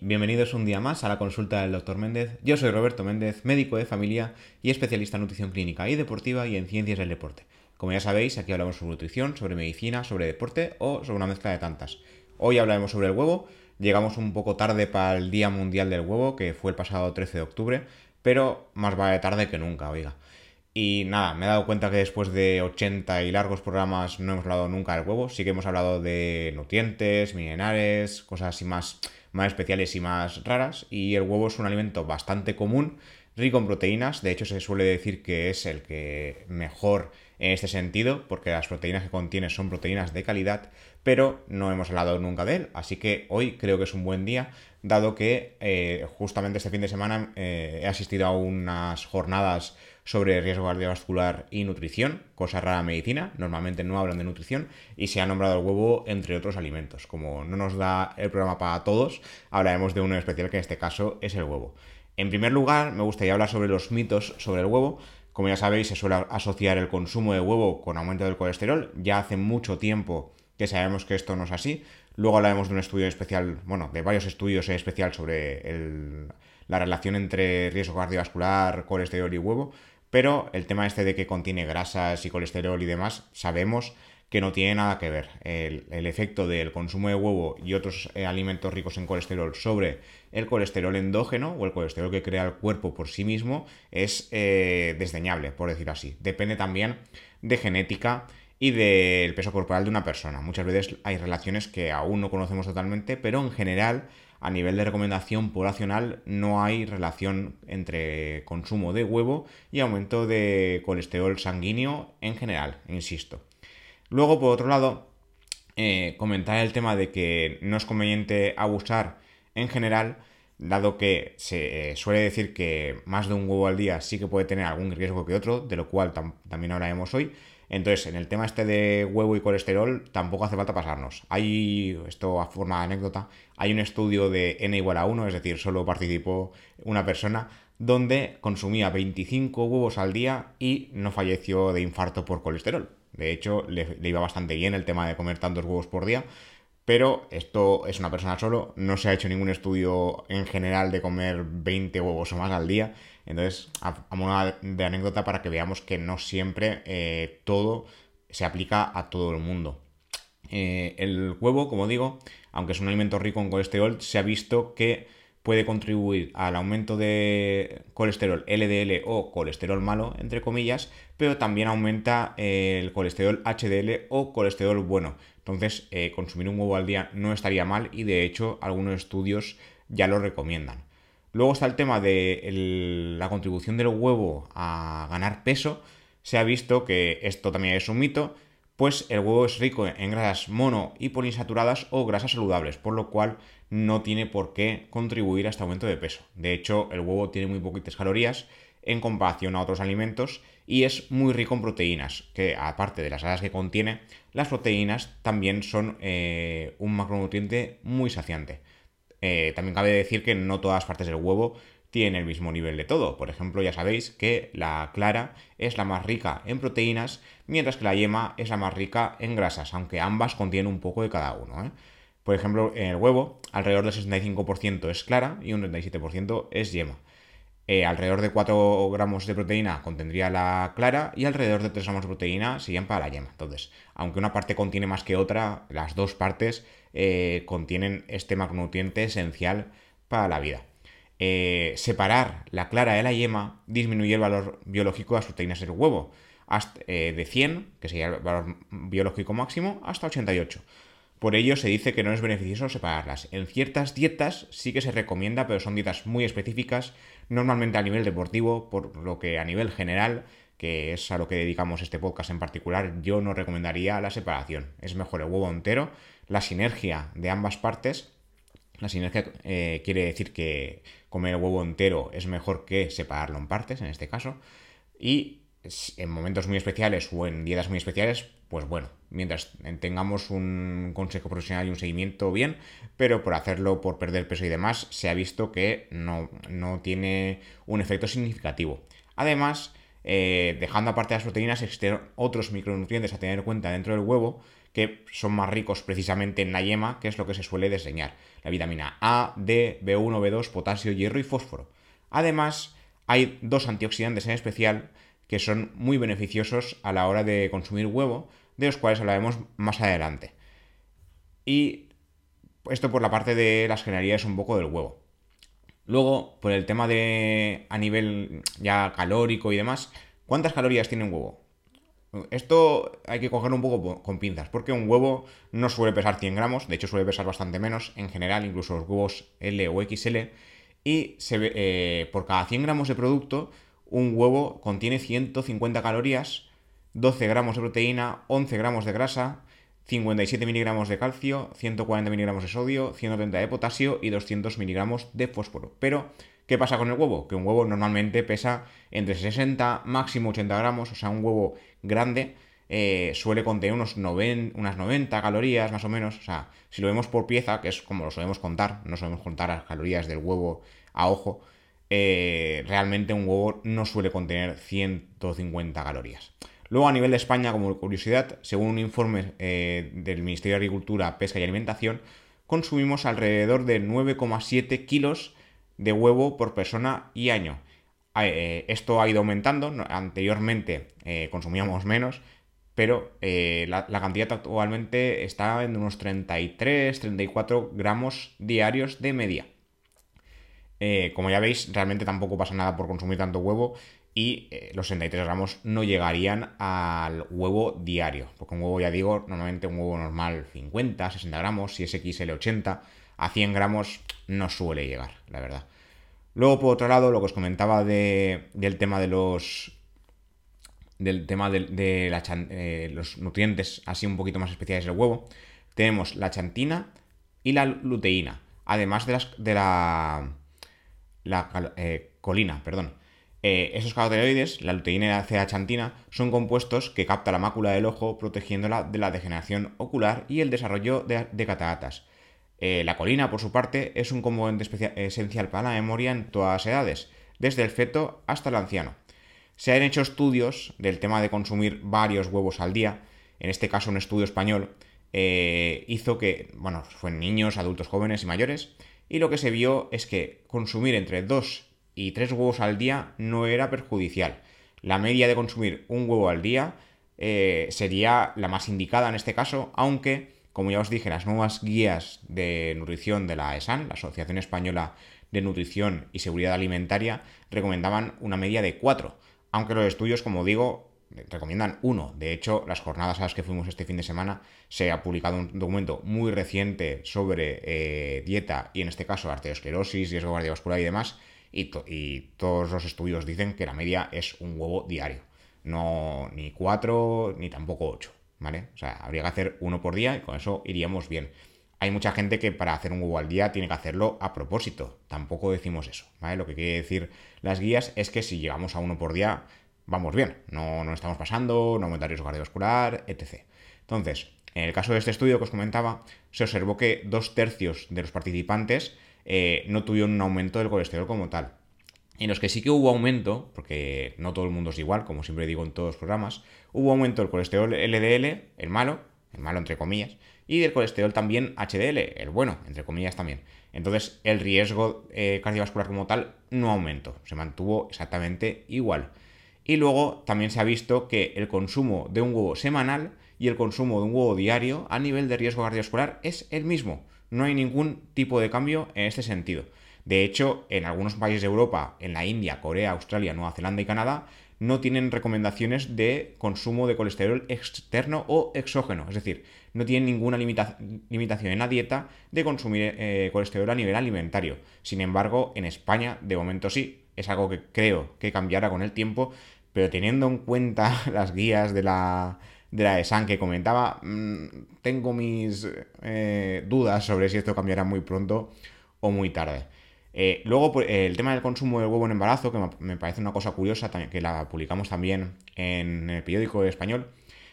bienvenidos un día más a la consulta del Dr. Méndez. Yo soy Roberto Méndez, médico de familia y especialista en nutrición clínica y deportiva y en ciencias del deporte. Como ya sabéis, aquí hablamos sobre nutrición, sobre medicina, sobre deporte o sobre una mezcla de tantas. Hoy hablaremos sobre el huevo. Llegamos un poco tarde para el Día Mundial del Huevo, que fue el pasado 13 de octubre, pero más vale tarde que nunca, oiga. Y nada, me he dado cuenta que después de 80 y largos programas no hemos hablado nunca del huevo. Sí que hemos hablado de nutrientes, minerales, cosas así más, más especiales y más raras. Y el huevo es un alimento bastante común, rico en proteínas. De hecho, se suele decir que es el que mejor en este sentido, porque las proteínas que contiene son proteínas de calidad, pero no hemos hablado nunca de él. Así que hoy creo que es un buen día, dado que eh, justamente este fin de semana eh, he asistido a unas jornadas sobre riesgo cardiovascular y nutrición, cosa rara medicina, normalmente no hablan de nutrición, y se ha nombrado el huevo entre otros alimentos. Como no nos da el programa para todos, hablaremos de uno especial que en este caso es el huevo. En primer lugar, me gustaría hablar sobre los mitos sobre el huevo. Como ya sabéis, se suele asociar el consumo de huevo con aumento del colesterol. Ya hace mucho tiempo que sabemos que esto no es así. Luego hablaremos de un estudio especial, bueno, de varios estudios en especial sobre la relación entre riesgo cardiovascular, colesterol y huevo. Pero el tema este de que contiene grasas y colesterol y demás, sabemos que no tiene nada que ver. El, efecto del consumo de huevo y otros eh, alimentos ricos en colesterol sobre el colesterol endógeno o el colesterol que crea el cuerpo por sí mismo es eh, desdeñable, por decir así. Depende también de genética y del peso corporal de una persona. Muchas veces hay relaciones que aún no conocemos totalmente, pero en general a nivel de recomendación poblacional no hay relación entre consumo de huevo y aumento de colesterol sanguíneo en general, insisto. Luego, por otro lado, eh, comentar el tema de que no es conveniente abusar en general, dado que se eh, suele decir que más de un huevo al día sí que puede tener algún riesgo que otro, de lo cual también hablaremos hoy, entonces, en el tema este de huevo y colesterol, tampoco hace falta pasarnos. Hay, esto a forma de anécdota, hay un estudio de n igual a 1, es decir, solo participó una persona, donde consumía 25 huevos al día y no falleció de infarto por colesterol. De hecho, le, iba bastante bien el tema de comer tantos huevos por día, pero esto es una persona solo, no se ha hecho ningún estudio en general de comer 20 huevos o más al día. Entonces, a, modo de anécdota para que veamos que no siempre eh, todo se aplica a todo el mundo. Eh, el huevo, como digo, aunque es un alimento rico en colesterol, se ha visto que puede contribuir al aumento de colesterol LDL o colesterol malo, entre comillas, pero también aumenta el colesterol HDL o colesterol bueno. Entonces, eh, consumir un huevo al día no estaría mal y de hecho algunos estudios ya lo recomiendan. Luego está el tema de la contribución del huevo a ganar peso. Se ha visto que esto también es un mito, pues el huevo es rico en grasas mono y poliinsaturadas o grasas saludables, por lo cual no tiene por qué contribuir a este aumento de peso. De hecho, el huevo tiene muy poquitas calorías en comparación a otros alimentos y es muy rico en proteínas, que aparte de las grasas que contiene, las proteínas también son eh, un macronutriente muy saciante. Eh, también cabe decir que no todas partes del huevo tienen el mismo nivel de todo. Por ejemplo, ya sabéis que la clara es la más rica en proteínas, mientras que la yema es la más rica en grasas, aunque ambas contienen un poco de cada uno. ¿eh? Por ejemplo, en el huevo, alrededor del 65% es clara y un 37% es yema. Eh, alrededor de 4 gramos de proteína contendría la clara y alrededor de 3 gramos de proteína serían para la yema. Entonces, aunque una parte contiene más que otra, las dos partes eh, contienen este macronutriente esencial para la vida. Eh, separar la clara de la yema disminuye el valor biológico de las proteínas del huevo de 100, que sería el valor biológico máximo, hasta 88. Por ello se dice que no es beneficioso separarlas. En ciertas dietas sí que se recomienda, pero son dietas muy específicas, normalmente a nivel deportivo, por lo que a nivel general, que es a lo que dedicamos este podcast en particular, yo no recomendaría la separación. Es mejor el huevo entero, la sinergia de ambas partes. La sinergia eh, quiere decir que comer el huevo entero es mejor que separarlo en partes, en este caso. Y en momentos muy especiales o en dietas muy especiales, pues bueno, mientras tengamos un consejo profesional y un seguimiento bien, pero por hacerlo, por perder peso y demás, se ha visto que no, tiene un efecto significativo. Además, eh, dejando aparte las proteínas, existen otros micronutrientes a tener en cuenta dentro del huevo que son más ricos precisamente en la yema, que es lo que se suele diseñar. La vitamina A, D, B1, B2, potasio, hierro y fósforo. Además, hay dos antioxidantes en especial que son muy beneficiosos a la hora de consumir huevo, de los cuales hablaremos más adelante. Y esto por la parte de las generalidades un poco del huevo. Luego, por el tema de a nivel ya calórico y demás, ¿cuántas calorías tiene un huevo? Esto hay que cogerlo un poco con pinzas, porque un huevo no suele pesar 100 gramos, de hecho suele pesar bastante menos en general, incluso los huevos L o XL, y se eh, por cada 100 gramos de producto, un huevo contiene 150 calorías, 12 gramos de proteína, 11 gramos de grasa, 57 miligramos de calcio, 140 miligramos de sodio, 130 de potasio y 200 miligramos de fósforo. Pero, ¿qué pasa con el huevo? Que un huevo normalmente pesa entre 60, máximo 80 gramos, o sea, un huevo grande eh, suele contener unos unas 90 calorías más o menos. O sea, si lo vemos por pieza, que es como lo solemos contar, no solemos contar las calorías del huevo a ojo, eh, realmente un huevo no suele contener 150 calorías. Luego, a nivel de España, como curiosidad, según un informe eh, del Ministerio de Agricultura, Pesca y Alimentación, consumimos alrededor de 9,7 kilos de huevo por persona y año. Eh, esto ha ido aumentando, anteriormente eh, consumíamos menos, pero la, la, cantidad actualmente está en unos 33-34 gramos diarios de media. como ya veis, realmente tampoco pasa nada por consumir tanto huevo y eh, los 63 gramos no llegarían al huevo diario, porque un huevo, ya digo, normalmente un huevo normal 50, 60 gramos, si es XL 80, a 100 gramos no suele llegar, la verdad. Luego, por otro lado, lo que os comentaba del tema de los del tema de, eh, los nutrientes así un poquito más especiales del huevo, tenemos la chantina y la luteína, además de, las, de la, la eh, colina, perdón. Eh, esos carotenoides, la luteína y la ceachantina, son compuestos que captan la mácula del ojo protegiéndola de la degeneración ocular y el desarrollo de, cataratas. Eh, la colina, por su parte, es un componente esencial para la memoria en todas las edades, desde el feto hasta el anciano. Se han hecho estudios del tema de consumir varios huevos al día, en este caso un estudio español, eh, hizo que, bueno, fue en niños, adultos jóvenes y mayores, y lo que se vio es que consumir entre 2 y tres huevos al día no era perjudicial. La media de consumir un huevo al día eh, sería la más indicada en este caso, aunque, como ya os dije, las nuevas guías de nutrición de la ESAN, la Asociación Española de Nutrición y Seguridad Alimentaria, recomendaban una media de cuatro, aunque los estudios, como digo, recomiendan uno. De hecho, las jornadas a las que fuimos este fin de semana se ha publicado un documento muy reciente sobre eh, dieta y en este caso arteriosclerosis, riesgo cardiovascular y demás, y, todos los estudios dicen que la media es un huevo diario. No ni cuatro ni tampoco ocho, ¿vale? O sea, habría que hacer uno por día y con eso iríamos bien. Hay mucha gente que para hacer un huevo al día tiene que hacerlo a propósito. Tampoco decimos eso, ¿vale? Lo que quiere decir las guías es que si llegamos a uno por día, vamos bien. No, no estamos pasando, no aumenta riesgo cardiovascular, etc. Entonces, en el caso de este estudio que os comentaba, se observó que dos tercios de los participantes eh, no tuvieron un aumento del colesterol como tal. En los que sí que hubo aumento, porque no todo el mundo es igual, como siempre digo en todos los programas, hubo aumento del colesterol LDL, el malo, el malo entre comillas, y del colesterol también HDL, el bueno, entre comillas también. Entonces el riesgo eh, cardiovascular como tal no aumentó, se mantuvo exactamente igual. Y luego también se ha visto que el consumo de un huevo semanal y el consumo de un huevo diario a nivel de riesgo cardiovascular es el mismo. No hay ningún tipo de cambio en este sentido. De hecho, en algunos países de Europa, en la India, Corea, Australia, Nueva Zelanda y Canadá, no tienen recomendaciones de consumo de colesterol externo o exógeno. Es decir, no tienen ninguna limitación en la dieta de consumir eh, colesterol a nivel alimentario. Sin embargo, en España, de momento sí. Es algo que creo que cambiará con el tiempo, pero teniendo en cuenta las guías de la, de la ESAN que comentaba, mm, tengo mis eh, dudas sobre si esto cambiará muy pronto o muy tarde. Eh, luego, el tema del consumo de huevo en embarazo, que me parece una cosa curiosa, que la publicamos también en el periódico español,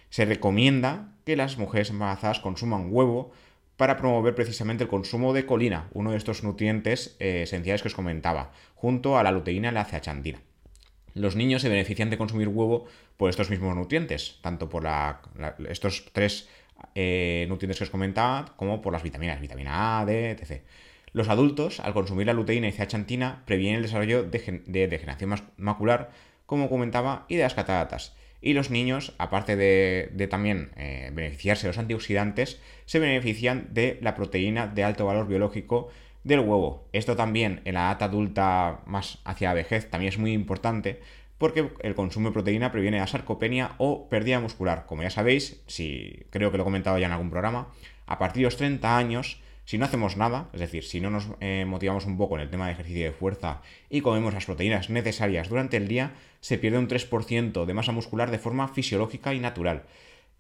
se recomienda que las mujeres embarazadas consuman huevo para promover precisamente el consumo de colina, uno de estos nutrientes eh, esenciales que os comentaba, junto a la luteína y la ceachantina. Los niños se benefician de consumir huevo por estos mismos nutrientes, tanto por estos tres eh, nutrientes que os comentaba, como por las vitaminas, vitamina A, D, etc. Los adultos, al consumir la luteína y zeaxantina, previenen el desarrollo de, degeneración macular, como comentaba, y de las cataratas. Y los niños, aparte de, también eh, beneficiarse de los antioxidantes, se benefician de la proteína de alto valor biológico del huevo. Esto también en la edad adulta más hacia la vejez también es muy importante porque el consumo de proteína previene la sarcopenia o pérdida muscular. Como ya sabéis, si creo que lo he comentado ya en algún programa, a partir de los 30 años, si no hacemos nada, es decir, si no nos eh, motivamos un poco en el tema de ejercicio de fuerza y comemos las proteínas necesarias durante el día, se pierde un 3% de masa muscular de forma fisiológica y natural.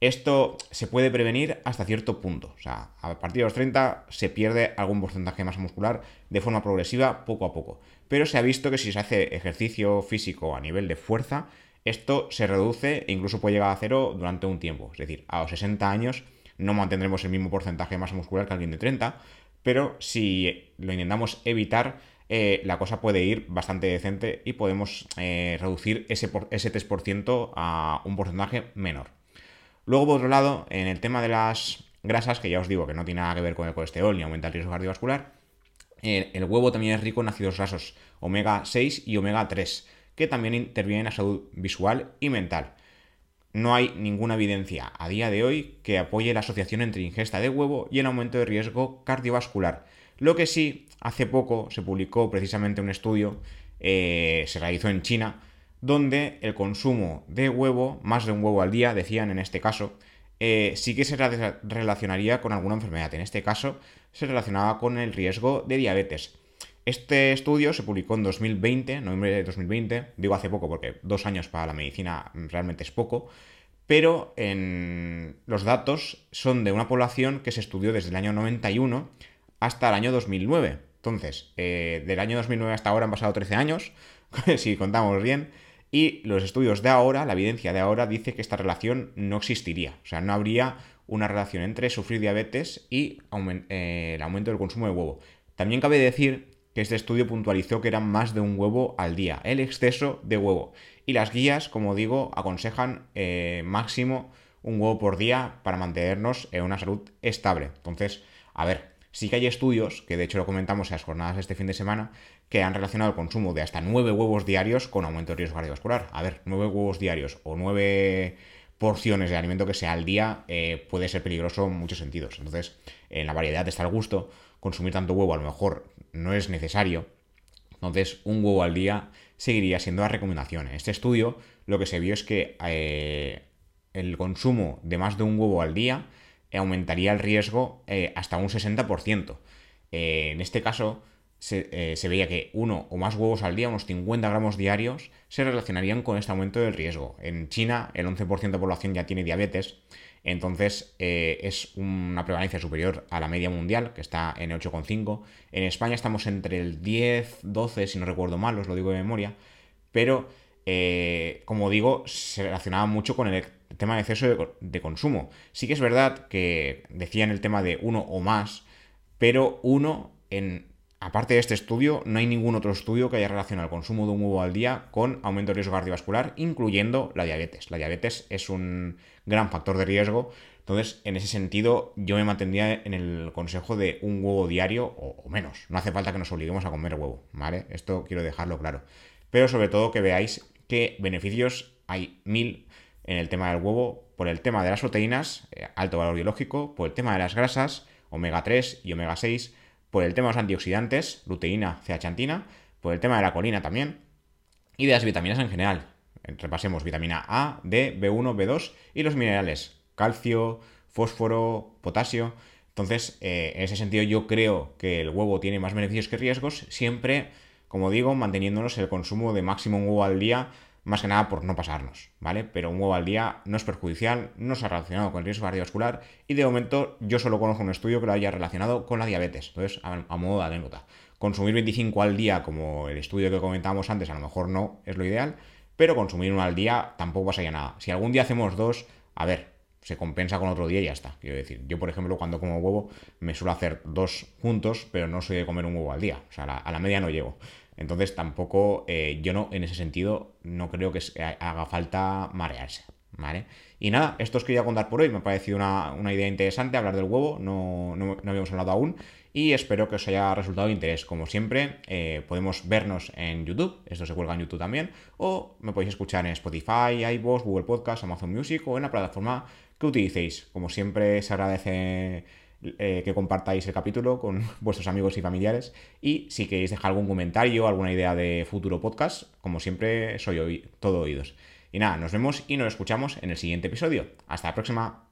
Esto se puede prevenir hasta cierto punto. O sea, a partir de los 30 se pierde algún porcentaje de masa muscular de forma progresiva poco a poco. Pero se ha visto que si se hace ejercicio físico a nivel de fuerza, esto se reduce e incluso puede llegar a cero durante un tiempo. Es decir, a los 60 años no mantendremos el mismo porcentaje de masa muscular que alguien de 30, pero si lo intentamos evitar, eh, la cosa puede ir bastante decente y podemos eh, reducir ese, ese 3% a un porcentaje menor. Luego, por otro lado, en el tema de las grasas, que ya os digo que no tiene nada que ver con el colesterol ni aumenta el riesgo cardiovascular, el, huevo también es rico en ácidos grasos omega 6 y omega 3, que también intervienen en la salud visual y mental. No hay ninguna evidencia a día de hoy que apoye la asociación entre ingesta de huevo y el aumento de riesgo cardiovascular. Lo que sí, hace poco se publicó precisamente un estudio, eh, se realizó en China, donde el consumo de huevo, más de un huevo al día, decían en este caso, eh, sí que se relacionaría con alguna enfermedad. En este caso, se relacionaba con el riesgo de diabetes. Este estudio se publicó en 2020, noviembre de 2020, digo hace poco porque dos años para la medicina realmente es poco, pero en los datos son de una población que se estudió desde el año 91 hasta el año 2009. Entonces, eh, del año 2009 hasta ahora han pasado 13 años, si contamos bien, y los estudios de ahora, la evidencia de ahora, dice que esta relación no existiría. O sea, no habría una relación entre sufrir diabetes y eh, el aumento del consumo de huevo. También cabe decir que este estudio puntualizó que eran más de un huevo al día, el exceso de huevo. Y las guías, como digo, aconsejan eh, máximo un huevo por día para mantenernos en una salud estable. Entonces, a ver, Sí que hay estudios, que de hecho lo comentamos en las jornadas este fin de semana, que han relacionado el consumo de hasta 9 huevos diarios con aumento de riesgo cardiovascular. A ver, 9 huevos diarios o 9 porciones de alimento que sea al día eh, puede ser peligroso en muchos sentidos. Entonces, en la variedad está el gusto. Consumir tanto huevo a lo mejor no es necesario. Entonces, un huevo al día seguiría siendo la recomendación. En este estudio lo que se vio es que eh, el consumo de más de un huevo al día aumentaría el riesgo eh, hasta un 60%. Eh, en este caso, eh, se, veía que uno o más huevos al día, unos 50 gramos diarios, se relacionarían con este aumento del riesgo. En China, el 11% de población ya tiene diabetes, entonces es una prevalencia superior a la media mundial, que está en 8,5. En España estamos entre el 10, 12, si no recuerdo mal, os lo digo de memoria, pero como digo, se relacionaba mucho con el tema de exceso de, consumo. Sí que es verdad que decían el tema de uno o más, pero uno, en, aparte de este estudio, no hay ningún otro estudio que haya relacionado el consumo de un huevo al día con aumento de riesgo cardiovascular, incluyendo la diabetes. La diabetes es un gran factor de riesgo. Entonces, en ese sentido, yo me mantendría en el consejo de un huevo diario o, o menos. No hace falta que nos obliguemos a comer huevo, ¿vale? Esto quiero dejarlo claro. Pero sobre todo que veáis que beneficios hay mil en el tema del huevo por el tema de las proteínas, eh, alto valor biológico, por el tema de las grasas, omega 3 y omega 6, por el tema de los antioxidantes, luteína, zeaxantina, por el tema de la colina también, y de las vitaminas en general. Repasemos vitamina A, D, B1, B2 y los minerales, calcio, fósforo, potasio. Entonces, eh, en ese sentido yo creo que el huevo tiene más beneficios que riesgos, siempre, como digo, manteniéndonos el consumo de máximo un huevo al día más que nada por no pasarnos, ¿vale? Pero un huevo al día no es perjudicial, no se ha relacionado con el riesgo cardiovascular y de momento yo solo conozco un estudio que lo haya relacionado con la diabetes. Entonces, a, modo de anécdota. Consumir 25 al día, como el estudio que comentábamos antes, a lo mejor no es lo ideal, pero consumir uno al día tampoco pasaría nada. Si algún día hacemos dos, a ver, se compensa con otro día y ya está. Quiero decir, yo por ejemplo cuando como huevo me suelo hacer dos juntos, pero no soy de comer un huevo al día. O sea, a la, media no llego. Entonces tampoco, eh, yo no, en ese sentido, no creo que haga falta marearse. ¿Vale? Y nada, esto os quería contar por hoy. Me ha parecido una, idea interesante hablar del huevo, no, no, habíamos hablado aún. Y espero que os haya resultado de interés. Como siempre, eh, podemos vernos en YouTube, esto se cuelga en YouTube también, o me podéis escuchar en Spotify, iVoox, Google Podcast, Amazon Music o en la plataforma que utilicéis. Como siempre, se agradece eh, que compartáis el capítulo con vuestros amigos y familiares. Y si queréis dejar algún comentario, alguna idea de futuro podcast, como siempre, soy todo oídos. Y nada, nos vemos y nos escuchamos en el siguiente episodio. Hasta la próxima.